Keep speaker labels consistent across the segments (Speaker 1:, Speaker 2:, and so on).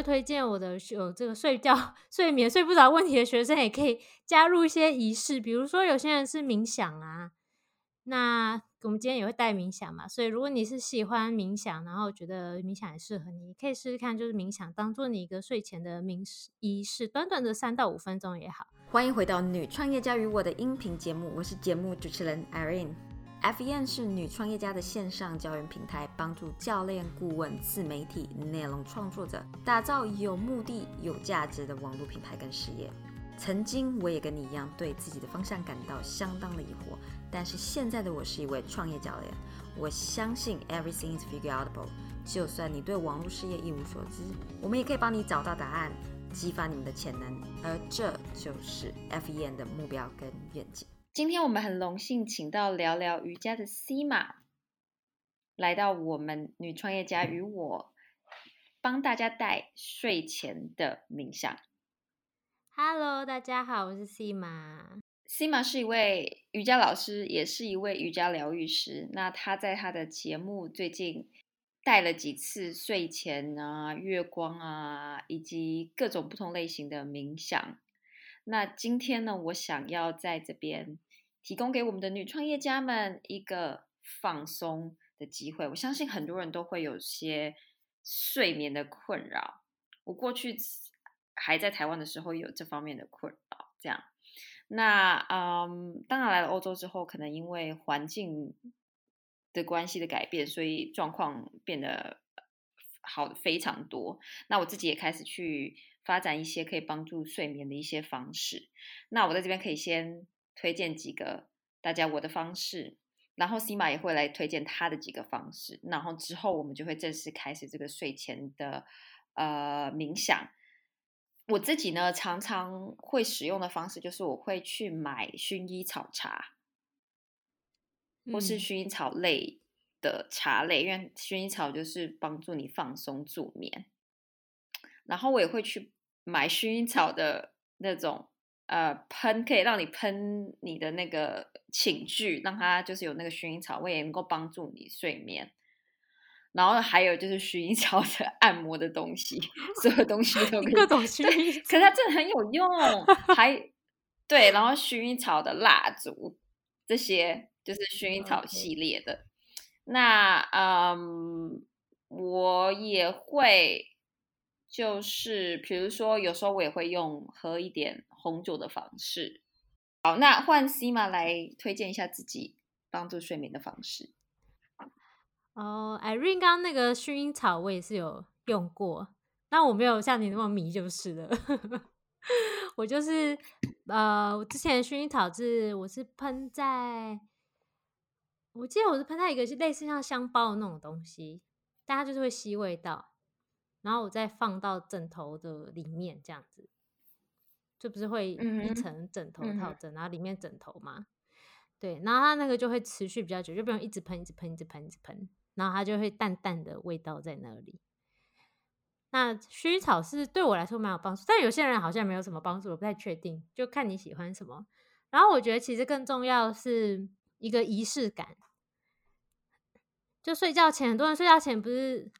Speaker 1: 会推荐我的有这个睡觉、睡眠睡不着问题的学生，也可以加入一些仪式，比如说有些人是冥想啊。那我们今天也会带冥想嘛，所以如果你是喜欢冥想，然后觉得冥想也适合你，可以试试看，就是冥想当做你一个睡前的冥仪式，短短的三到五分钟也好。
Speaker 2: 欢迎回到女创业家与我的音频节目，我是节目主持人 Irene。F e n 是女创业家的线上教育平台，帮助教练、顾问、自媒体、内容创作者打造有目的、有价值的网络品牌跟事业。曾经我也跟你一样，对自己的方向感到相当的疑惑，但是现在的我是一位创业教练。我相信 everything is figureoutable，就算你对网络事业一无所知，我们也可以帮你找到答案，激发你们的潜能。而这就是 F E N 的目标跟愿景。今天我们很荣幸请到聊聊瑜伽的 C 玛来到我们女创业家与我，帮大家带睡前的冥想。
Speaker 1: Hello，大家好，我是 C 玛。
Speaker 2: C 玛是一位瑜伽老师，也是一位瑜伽疗愈师。那她在她的节目最近带了几次睡前啊、月光啊，以及各种不同类型的冥想。那今天呢，我想要在这边提供给我们的女创业家们一个放松的机会。我相信很多人都会有些睡眠的困扰。我过去。还在台湾的时候有这方面的困扰，这样，那嗯，当然来了欧洲之后，可能因为环境的关系的改变，所以状况变得好非常多。那我自己也开始去发展一些可以帮助睡眠的一些方式。那我在这边可以先推荐几个大家我的方式，然后 C 玛也会来推荐他的几个方式，然后之后我们就会正式开始这个睡前的呃冥想。我自己呢，常常会使用的方式就是我会去买薰衣草茶，或是薰衣草类的茶类，因为薰衣草就是帮助你放松助眠。然后我也会去买薰衣草的那种呃喷，可以让你喷你的那个寝具，让它就是有那个薰衣草味，也能够帮助你睡眠。然后还有就是薰衣草的 按摩的东西，所有东西都
Speaker 1: 各种薰衣，
Speaker 2: 可是它真的很有用。还对，然后薰衣草的蜡烛，这些就是薰衣草系列的。那嗯，我也会，就是比如说有时候我也会用喝一点红酒的方式。好，那换 C 玛来推荐一下自己帮助睡眠的方式。
Speaker 1: 哦，Irene 刚刚那个薰衣草我也是有用过，那我没有像你那么迷就是了。我就是呃，我之前薰衣草是我是喷在，我记得我是喷在一个类似像香包的那种东西，但它就是会吸味道，然后我再放到枕头的里面这样子，就不是会一层枕头套枕，然后里面枕头嘛，对，然后它那个就会持续比较久，就不用一直喷，一直喷，一直喷，一直喷。然后它就会淡淡的味道在那里。那薰衣草是对我来说蛮有帮助，但有些人好像没有什么帮助，我不太确定，就看你喜欢什么。然后我觉得其实更重要是一个仪式感，就睡觉前，很多人睡觉前不是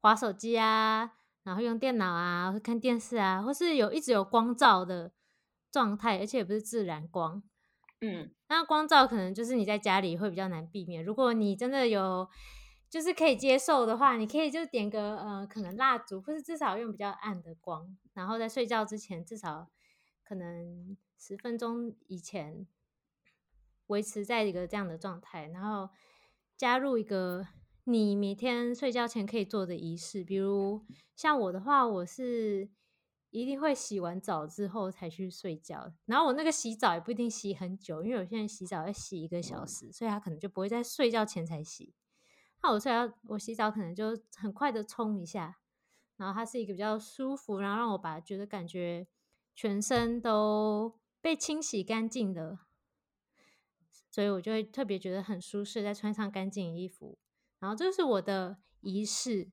Speaker 1: 划手机啊，然后用电脑啊，或看电视啊，或是有一直有光照的状态，而且也不是自然光。嗯，那光照可能就是你在家里会比较难避免。如果你真的有就是可以接受的话，你可以就点个呃，可能蜡烛，或是至少用比较暗的光，然后在睡觉之前至少可能十分钟以前维持在一个这样的状态，然后加入一个你每天睡觉前可以做的仪式，比如像我的话，我是。一定会洗完澡之后才去睡觉，然后我那个洗澡也不一定洗很久，因为有些人洗澡要洗一个小时，所以他可能就不会在睡觉前才洗。那我睡觉，我洗澡可能就很快的冲一下，然后它是一个比较舒服，然后让我把觉得感觉全身都被清洗干净的，所以我就会特别觉得很舒适，再穿上干净衣服，然后这是我的仪式。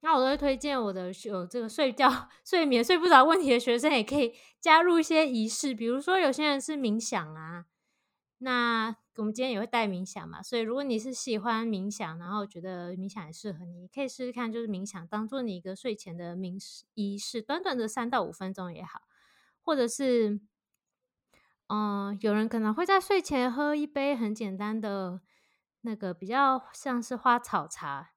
Speaker 1: 那我都会推荐我的有这个睡觉、睡眠睡不着问题的学生，也可以加入一些仪式，比如说有些人是冥想啊，那我们今天也会带冥想嘛，所以如果你是喜欢冥想，然后觉得冥想也适合你，可以试试看，就是冥想当做你一个睡前的冥仪式，短短的三到五分钟也好，或者是，嗯，有人可能会在睡前喝一杯很简单的那个比较像是花草茶，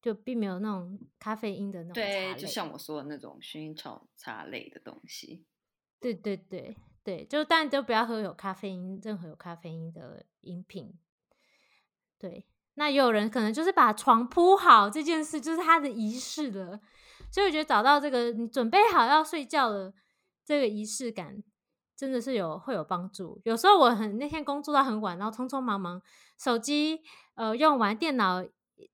Speaker 1: 就并没有那种咖啡因的那种
Speaker 2: 对。就像我说的那种薰衣草茶类的东西。
Speaker 1: 对对对对，就但都不要喝有咖啡因，任何有咖啡因的饮品。对，那也有人可能就是把床铺好这件事，就是他的仪式了。所以我觉得找到这个你准备好要睡觉的这个仪式感，真的是有会有帮助。有时候我很那天工作到很晚，然后匆匆忙忙，手机呃用完，电脑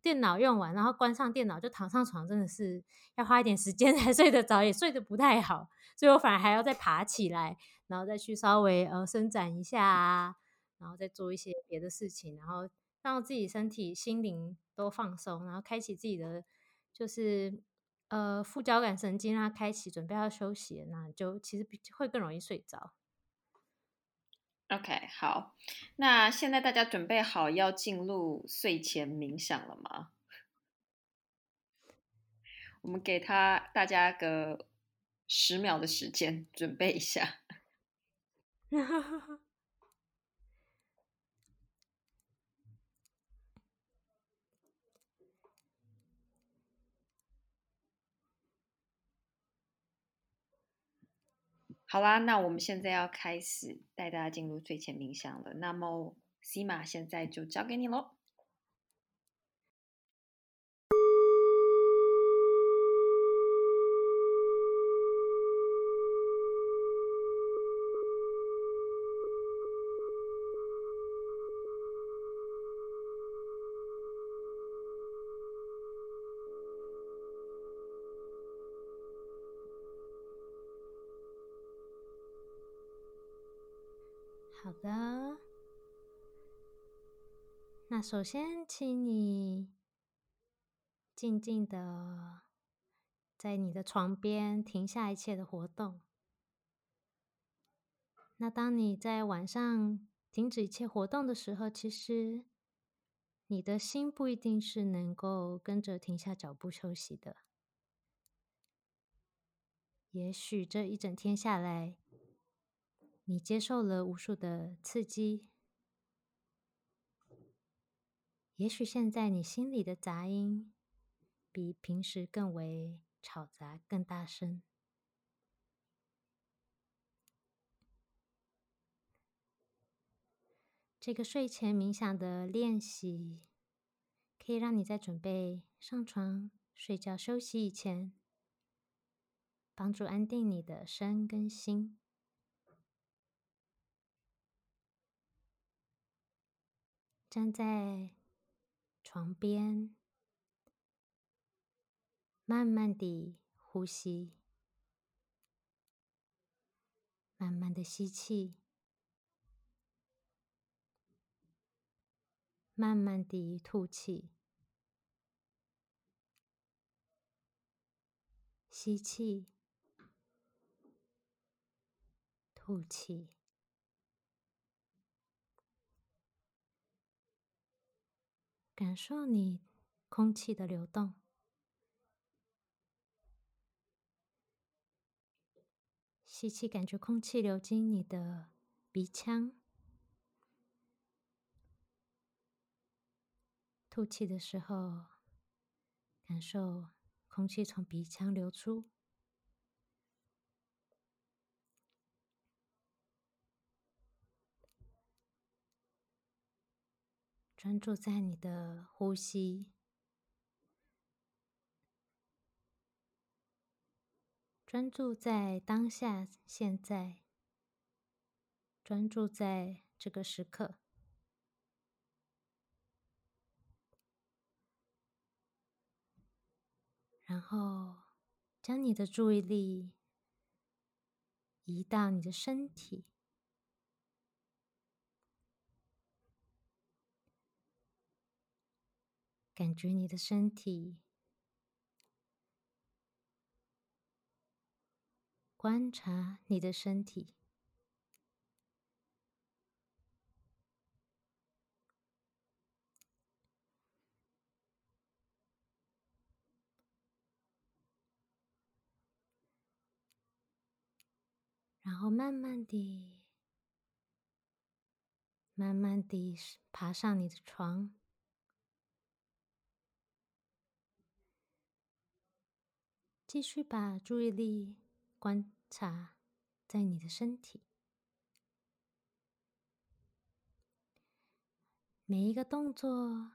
Speaker 1: 电脑用完，然后关上电脑就躺上床，真的是要花一点时间 才睡得着，也睡得不太好。所以我反而还要再爬起来，然后再去稍微呃伸展一下啊，然后再做一些别的事情，然后让自己身体、心灵都放松，然后开启自己的就是呃副交感神经，啊开启，准备要休息，那就其实比会更容易睡着。
Speaker 2: OK，好，那现在大家准备好要进入睡前冥想了吗？我们给他大家个十秒的时间准备一下。好啦，那我们现在要开始带大家进入睡前冥想了。那么西马现在就交给你喽。
Speaker 1: 那首先请你静静的在你的床边停下一切的活动。那当你在晚上停止一切活动的时候，其实你的心不一定是能够跟着停下脚步休息的。也许这一整天下来，你接受了无数的刺激，也许现在你心里的杂音比平时更为吵杂、更大声。这个睡前冥想的练习，可以让你在准备上床睡觉休息以前，帮助安定你的身跟心。站在床边，慢慢地呼吸，慢慢的吸气，慢慢地吐气，吸气，吐气。感受你空气的流动，吸气，感觉空气流进你的鼻腔；吐气的时候，感受空气从鼻腔流出。专注在你的呼吸，专注在当下、现在，专注在这个时刻，然后将你的注意力移到你的身体。感觉你的身体观察你的身体然后慢慢的慢慢的爬上你的床。继续把注意力观察在你的身体。每一个动作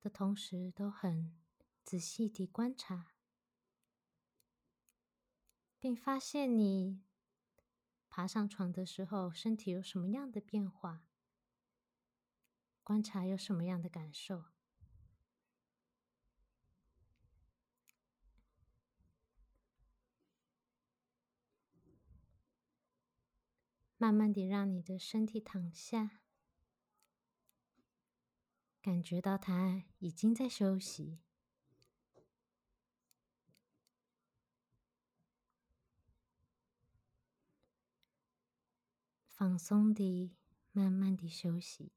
Speaker 1: 的同时，都很仔细地观察，并发现你爬上床的时候，身体有什么样的变化，观察有什么样的感受。慢慢地让你的身体躺下。感觉到他已经在休息，放松地、慢慢地休息，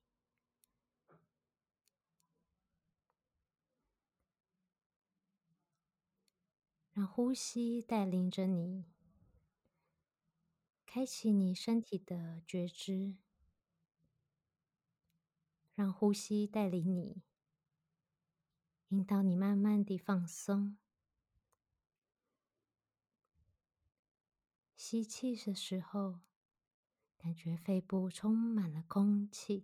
Speaker 1: 让呼吸带领着你，开启你身体的觉知。让呼吸带领你，引导你慢慢地放松。吸气的时候，感觉肺部充满了空气；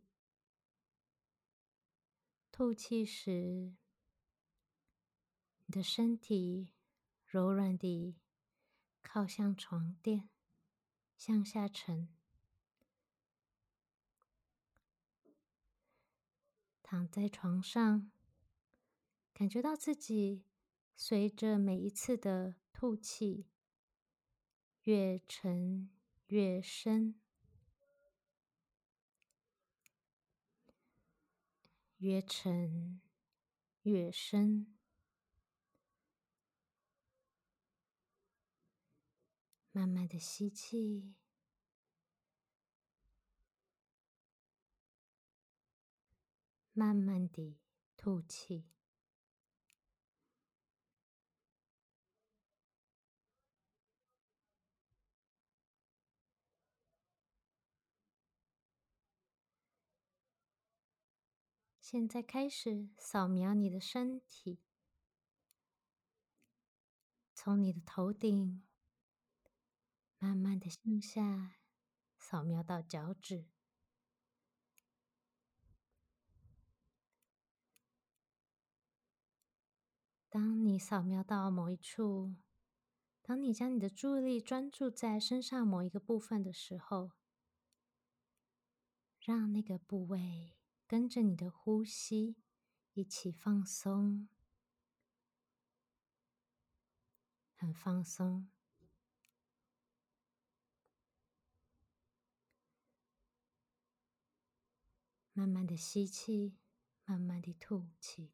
Speaker 1: 吐气时，你的身体柔软地靠向床垫，向下沉。躺在床上，感觉到自己随着每一次的吐气越沉越深，越沉越深，慢慢的吸气。慢慢地吐气。现在开始扫描你的身体，从你的头顶慢慢的向下扫描到脚趾。当你扫描到某一处，当你将你的注意力专注在身上某一个部分的时候，让那个部位跟着你的呼吸一起放松，很放松。慢慢的吸气，慢慢的吐气。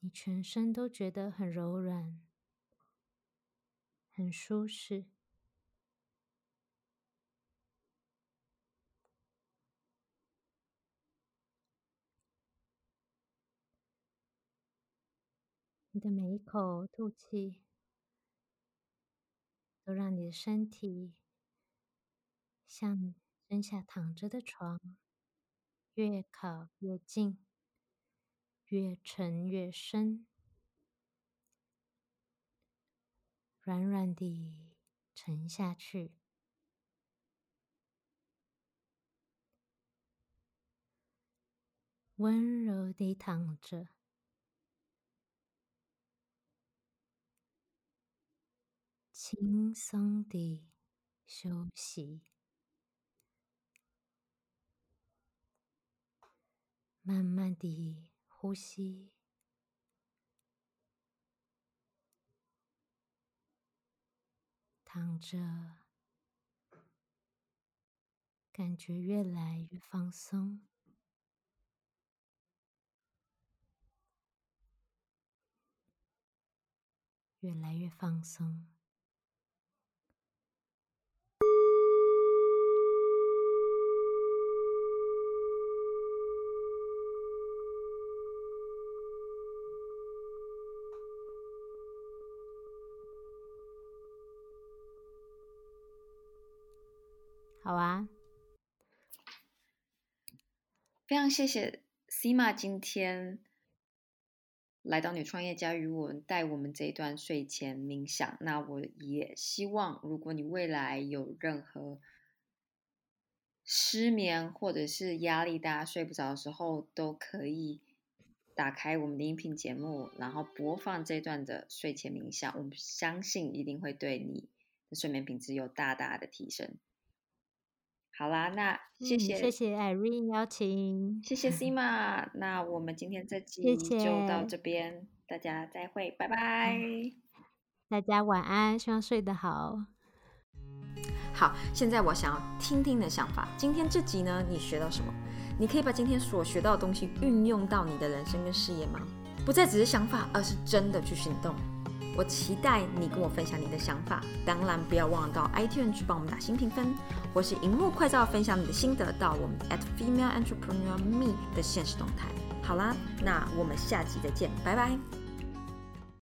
Speaker 1: 你全身都觉得很柔软，很舒适。你的每一口吐气，都让你的身体像身下躺着的床越靠越近。越沉越深，软软地沉下去，温柔地躺着，轻松地休息，慢慢地。呼吸，躺着，感觉越来越放松，越来越放松。好啊，
Speaker 2: 非常谢谢 Sima 今天来到女创业家语文，带我们这一段睡前冥想。那我也希望，如果你未来有任何失眠或者是压力大、睡不着的时候，都可以打开我们的音频节目，然后播放这段的睡前冥想。我们相信一定会对你的睡眠品质有大大的提升。好啦，那谢谢、
Speaker 1: 嗯、谢谢 Irene 邀请，
Speaker 2: 谢谢 Sima。那我们今天这集就到这边，大家再会，拜拜。
Speaker 1: 大家晚安，希望睡得好。
Speaker 3: 好，现在我想要听听你的想法。今天这集呢，你学到什么？你可以把今天所学到的东西运用到你的人生跟事业吗？不再只是想法，而是真的去行动。我期待你跟我分享你的想法，当然不要忘了到 iTunes 去帮我们打新评分，或是荧幕快照分享你的心得到我们 at female entrepreneur me 的现实动态。好啦，那我们下集再见，拜拜。